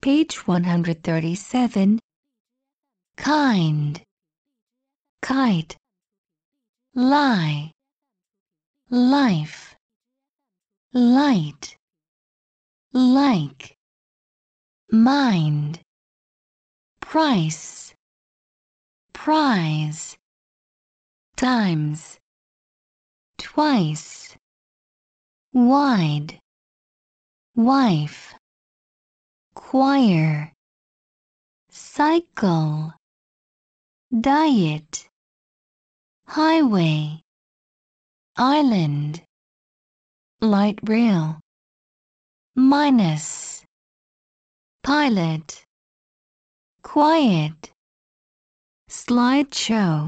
Page 137. Kind. Kite. Lie. Life. Light. Like. Mind. Price. Prize. Times. Twice. Wide. Wife. Choir. Cycle. Diet. Highway. Island. Light rail. Minus. Pilot. Quiet. Slideshow.